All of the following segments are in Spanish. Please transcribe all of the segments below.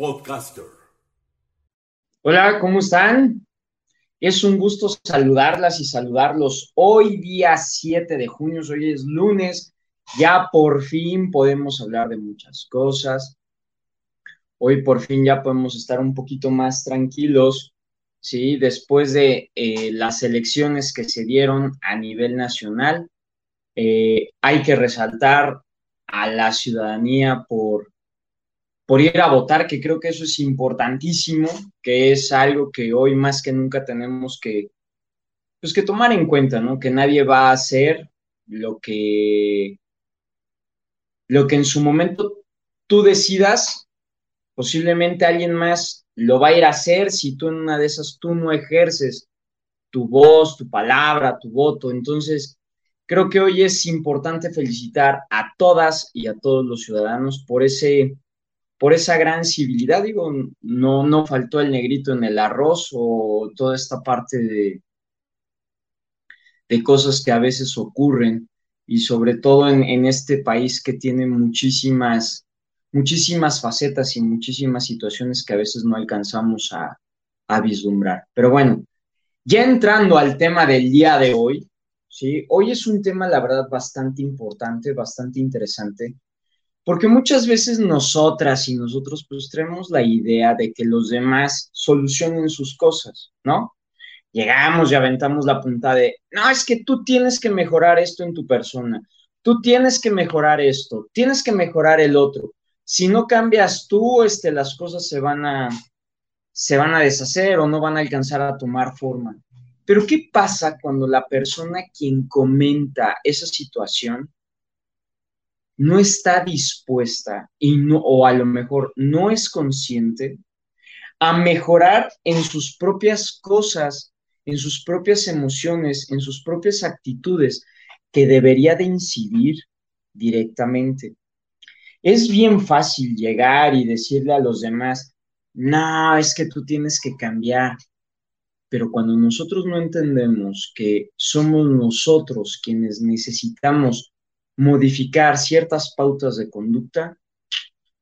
Podcaster. Hola, ¿cómo están? Es un gusto saludarlas y saludarlos hoy día 7 de junio, hoy es lunes, ya por fin podemos hablar de muchas cosas. Hoy por fin ya podemos estar un poquito más tranquilos, ¿sí? Después de eh, las elecciones que se dieron a nivel nacional, eh, hay que resaltar a la ciudadanía por por ir a votar, que creo que eso es importantísimo, que es algo que hoy más que nunca tenemos que, pues que tomar en cuenta, ¿no? Que nadie va a hacer lo que, lo que en su momento tú decidas, posiblemente alguien más lo va a ir a hacer si tú en una de esas tú no ejerces tu voz, tu palabra, tu voto. Entonces, creo que hoy es importante felicitar a todas y a todos los ciudadanos por ese por esa gran civilidad, digo, no, no faltó el negrito en el arroz o toda esta parte de, de cosas que a veces ocurren y sobre todo en, este país que tiene muchísimas, muchísimas facetas y muchísimas situaciones que a veces no alcanzamos a, a vislumbrar. Pero bueno, ya entrando al tema del día de hoy, ¿sí? Hoy es un tema, la verdad, bastante importante, bastante interesante, porque muchas veces nosotras y nosotros pues traemos la idea de que los demás solucionen sus cosas, ¿no? Llegamos y aventamos la punta de, no, es que tú tienes que mejorar esto en tu persona, tú tienes que mejorar esto, tienes que mejorar el otro. Si no cambias tú, este, las cosas se van a, se van a deshacer o no van a alcanzar a tomar forma. Pero ¿qué pasa cuando la persona quien comenta esa situación no está dispuesta y no, o a lo mejor no es consciente a mejorar en sus propias cosas, en sus propias emociones, en sus propias actitudes, que debería de incidir directamente. Es bien fácil llegar y decirle a los demás, no, es que tú tienes que cambiar. Pero cuando nosotros no entendemos que somos nosotros quienes necesitamos modificar ciertas pautas de conducta,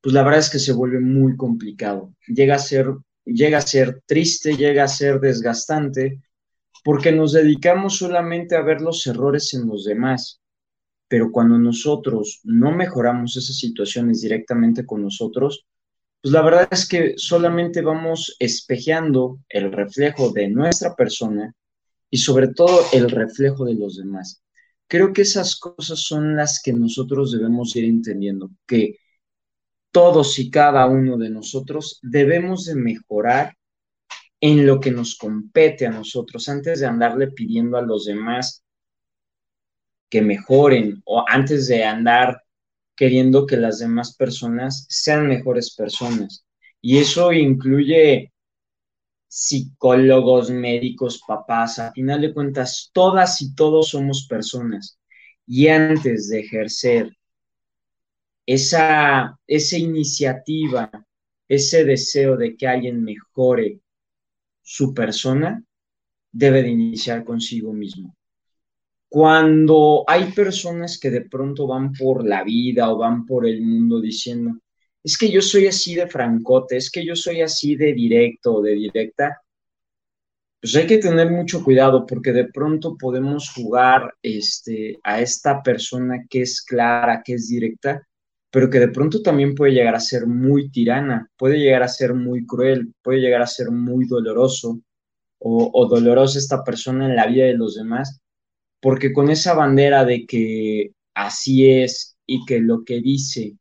pues la verdad es que se vuelve muy complicado. Llega a ser, llega a ser triste, llega a ser desgastante, porque nos dedicamos solamente a ver los errores en los demás. Pero cuando nosotros no mejoramos esas situaciones directamente con nosotros, pues la verdad es que solamente vamos espejeando el reflejo de nuestra persona y sobre todo el reflejo de los demás. Creo que esas cosas son las que nosotros debemos ir entendiendo, que todos y cada uno de nosotros debemos de mejorar en lo que nos compete a nosotros, antes de andarle pidiendo a los demás que mejoren o antes de andar queriendo que las demás personas sean mejores personas. Y eso incluye psicólogos, médicos, papás, a final de cuentas, todas y todos somos personas. Y antes de ejercer esa, esa iniciativa, ese deseo de que alguien mejore su persona, debe de iniciar consigo mismo. Cuando hay personas que de pronto van por la vida o van por el mundo diciendo, es que yo soy así de francote, es que yo soy así de directo o de directa, pues hay que tener mucho cuidado porque de pronto podemos jugar este, a esta persona que es clara, que es directa, pero que de pronto también puede llegar a ser muy tirana, puede llegar a ser muy cruel, puede llegar a ser muy doloroso o, o dolorosa esta persona en la vida de los demás, porque con esa bandera de que así es y que lo que dice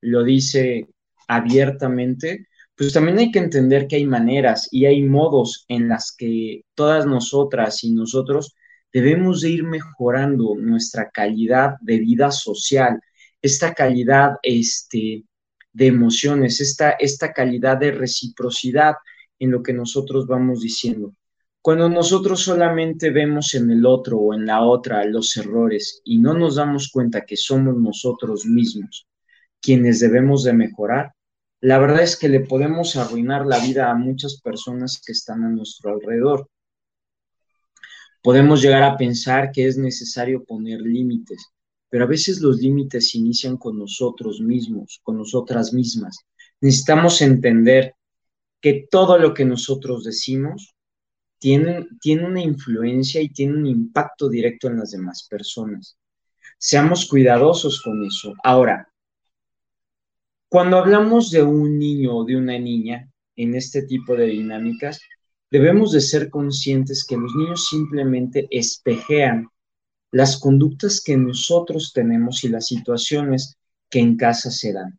lo dice abiertamente, pues también hay que entender que hay maneras y hay modos en las que todas nosotras y nosotros debemos de ir mejorando nuestra calidad de vida social, esta calidad este, de emociones, esta, esta calidad de reciprocidad en lo que nosotros vamos diciendo. Cuando nosotros solamente vemos en el otro o en la otra los errores y no nos damos cuenta que somos nosotros mismos quienes debemos de mejorar, la verdad es que le podemos arruinar la vida a muchas personas que están a nuestro alrededor. Podemos llegar a pensar que es necesario poner límites, pero a veces los límites inician con nosotros mismos, con nosotras mismas. Necesitamos entender que todo lo que nosotros decimos tiene, tiene una influencia y tiene un impacto directo en las demás personas. Seamos cuidadosos con eso. Ahora, cuando hablamos de un niño o de una niña en este tipo de dinámicas, debemos de ser conscientes que los niños simplemente espejean las conductas que nosotros tenemos y las situaciones que en casa se dan.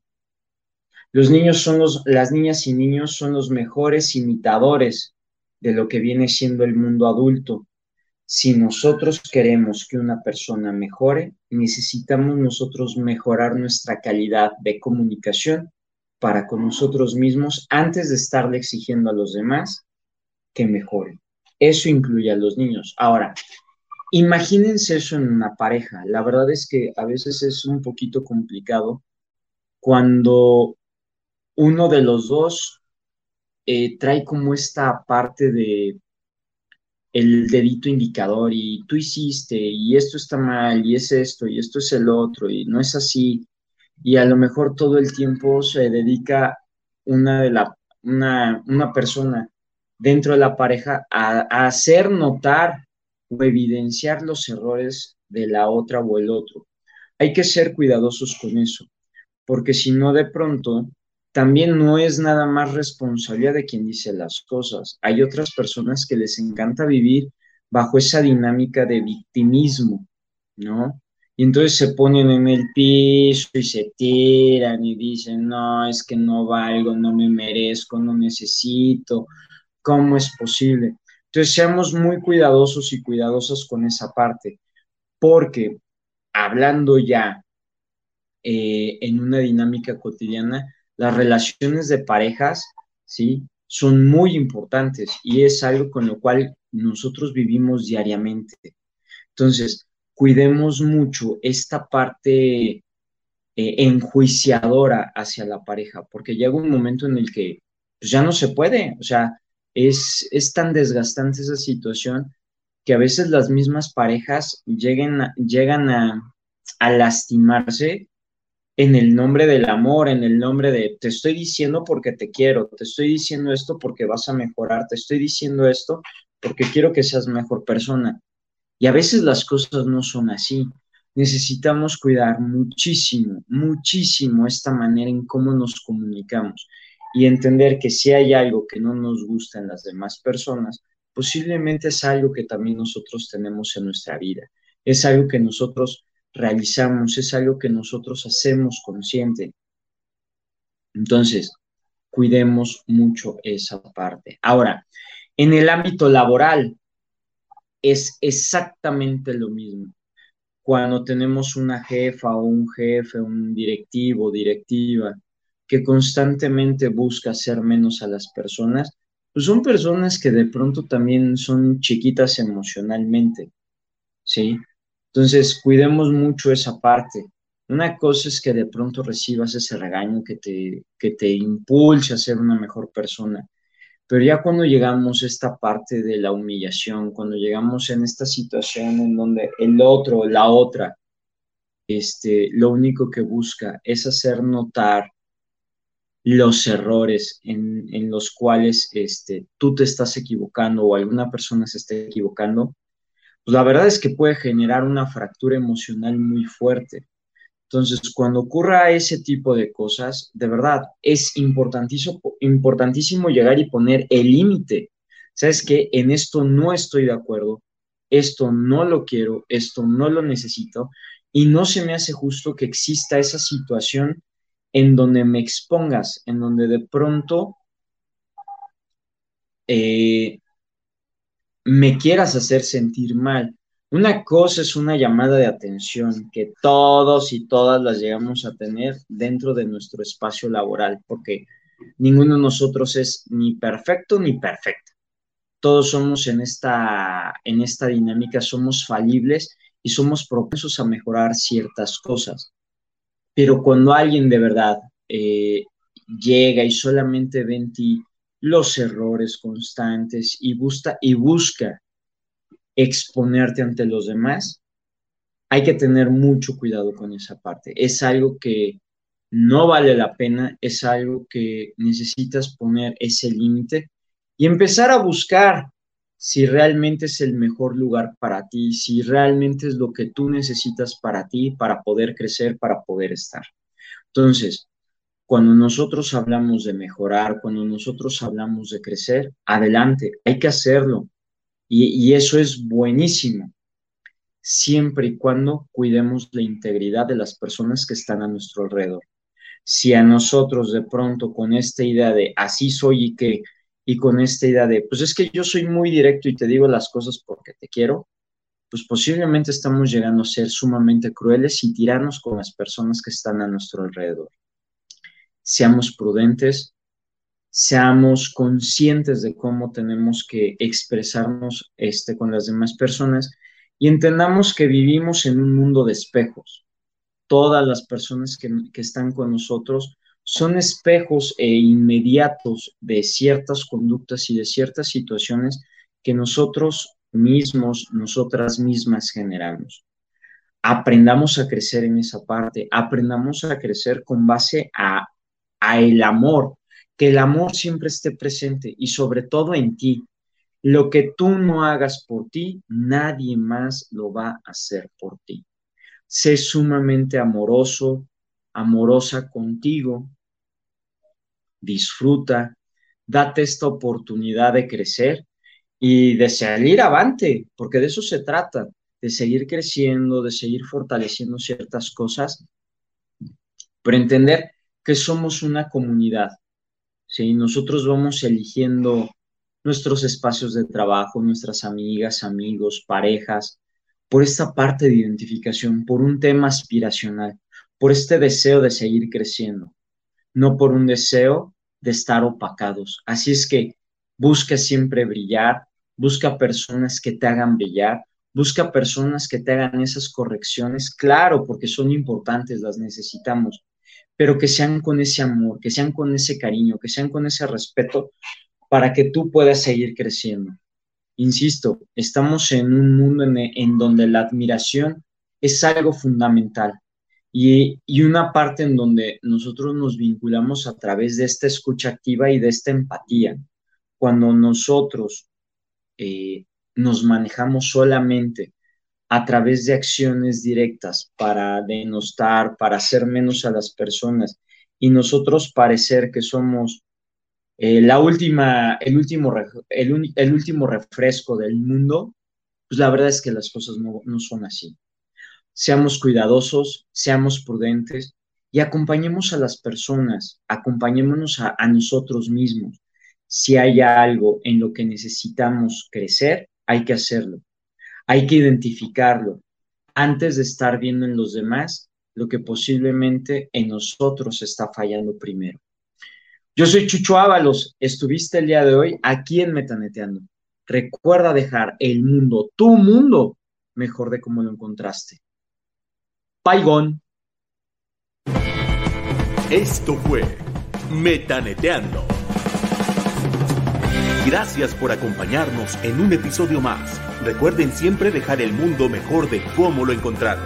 Los niños son los, las niñas y niños son los mejores imitadores de lo que viene siendo el mundo adulto. Si nosotros queremos que una persona mejore, necesitamos nosotros mejorar nuestra calidad de comunicación para con nosotros mismos antes de estarle exigiendo a los demás que mejoren. Eso incluye a los niños. Ahora, Imagínense eso en una pareja. La verdad es que a veces es un poquito complicado cuando uno de los dos eh, trae como esta parte de el dedito indicador y tú hiciste y esto está mal y es esto y esto es el otro y no es así y a lo mejor todo el tiempo se dedica una de la una, una persona dentro de la pareja a, a hacer notar o evidenciar los errores de la otra o el otro. Hay que ser cuidadosos con eso, porque si no de pronto también no es nada más responsabilidad de quien dice las cosas. Hay otras personas que les encanta vivir bajo esa dinámica de victimismo, ¿no? Y entonces se ponen en el piso y se tiran y dicen, no, es que no valgo, no me merezco, no necesito, ¿cómo es posible? Entonces, seamos muy cuidadosos y cuidadosas con esa parte, porque hablando ya eh, en una dinámica cotidiana, las relaciones de parejas, ¿sí? Son muy importantes y es algo con lo cual nosotros vivimos diariamente. Entonces, cuidemos mucho esta parte eh, enjuiciadora hacia la pareja, porque llega un momento en el que pues, ya no se puede, o sea, es, tan desgastante esa situación que a veces las mismas parejas lleguen llegan a, a lastimarse en el nombre del amor, en el nombre de te estoy diciendo porque te quiero, te estoy diciendo esto porque vas a mejorar, te estoy diciendo esto porque quiero que seas mejor persona. Y a veces las cosas no son así. Necesitamos cuidar muchísimo, muchísimo esta manera en cómo nos comunicamos y entender que si hay algo que no nos gusta en las demás personas, posiblemente es algo que también nosotros tenemos en nuestra vida, es algo que nosotros realizamos, es algo que nosotros hacemos consciente. Entonces, cuidemos mucho esa parte. Ahora, en el ámbito laboral es exactamente lo mismo. Cuando tenemos una jefa o un jefe, un directivo, directiva, que constantemente busca hacer menos a las personas, pues son personas que de pronto también son chiquitas emocionalmente, ¿sí? Entonces, cuidemos mucho esa parte. Una cosa es que de pronto recibas ese regaño que te, que te impulse a ser una mejor persona, pero ya cuando llegamos a esta parte de la humillación, cuando llegamos en esta situación en donde el otro, la otra, este, lo único que busca es hacer notar los errores en, los cuales este, tú te estás equivocando o alguna persona se esté equivocando, pues la verdad es que puede generar una fractura emocional muy fuerte. Entonces, cuando ocurra ese tipo de cosas, de verdad, es importantísimo, importantísimo llegar y poner el límite. ¿Sabes que En esto no estoy de acuerdo, esto no lo quiero, esto no lo necesito, y no se me hace justo que exista esa situación en donde me expongas, en donde de pronto eh, me quieras hacer sentir mal, Una cosa es una llamada de atención que todos y todas las llegamos a tener dentro de nuestro espacio laboral, porque ninguno de nosotros es ni perfecto ni perfecto. Todos somos en esta, en esta dinámica, somos falibles y somos propensos a mejorar ciertas cosas. Pero cuando alguien de verdad eh, llega y solamente ve ti los errores constantes y busca, y busca exponerte ante los demás, hay que tener mucho cuidado con esa parte. Es algo que no vale la pena, es algo que necesitas poner ese límite y empezar a buscar si realmente es el mejor lugar para ti, si realmente es lo que tú necesitas para ti, para poder crecer, para poder estar. Entonces, cuando nosotros hablamos de mejorar, cuando nosotros hablamos de crecer, adelante, hay que hacerlo. Y, eso es buenísimo, siempre y cuando cuidemos la integridad de las personas que están a nuestro alrededor. Si a nosotros de pronto con esta idea de así soy y que, y con esta idea de, pues es que yo soy muy directo y te digo las cosas porque te quiero, pues posiblemente estamos llegando a ser sumamente crueles y tiranos con las personas que están a nuestro alrededor. Seamos prudentes, seamos conscientes de cómo tenemos que expresarnos este, con las demás personas y entendamos que vivimos en un mundo de espejos. Todas las personas que, que están con nosotros son espejos e inmediatos de ciertas conductas y de ciertas situaciones que nosotros mismos, nosotras mismas generamos. Aprendamos a crecer en esa parte, aprendamos a crecer con base a, a el amor, que el amor siempre esté presente y sobre todo en ti. Lo que tú no hagas por ti, nadie más lo va a hacer por ti. Sé sumamente amoroso, amorosa contigo. Disfruta, date esta oportunidad de crecer y de salir avante, porque de eso se trata, de seguir creciendo, de seguir fortaleciendo ciertas cosas, pero entender que somos una comunidad ¿sí? Nosotros vamos eligiendo nuestros espacios de trabajo, nuestras amigas, amigos, parejas, por esta parte de identificación, por un tema aspiracional, por este deseo de seguir creciendo, no por un deseo de estar opacados. Así es que busca siempre brillar, busca personas que te hagan brillar, busca personas que te hagan esas correcciones, claro, porque son importantes, las necesitamos, pero que sean con ese amor, que sean con ese cariño, que sean con ese respeto para que tú puedas seguir creciendo. Insisto, estamos en un mundo en, donde la admiración es algo fundamental y, una parte en donde nosotros nos vinculamos a través de esta escucha activa y de esta empatía. Cuando nosotros eh, nos manejamos solamente a través de acciones directas para denostar, para hacer menos a las personas y nosotros parecer que somos eh, la última, el último, el, último refresco del mundo, pues la verdad es que las cosas no, son así. Seamos cuidadosos, seamos prudentes y acompañemos a las personas, acompañémonos a, a nosotros mismos. Si hay algo en lo que necesitamos crecer, hay que hacerlo hay que identificarlo antes de estar viendo en los demás lo que posiblemente en nosotros está fallando primero. Yo soy Chucho Ábalos, estuviste el día de hoy aquí en Metaneteando. Recuerda dejar el mundo, tu mundo, mejor de cómo lo encontraste. Paigón. Esto fue Metaneteando. Gracias por acompañarnos en un episodio más. Recuerden siempre dejar el mundo mejor de cómo lo encontraron.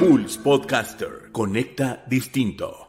Pulse Podcaster. Conecta distinto.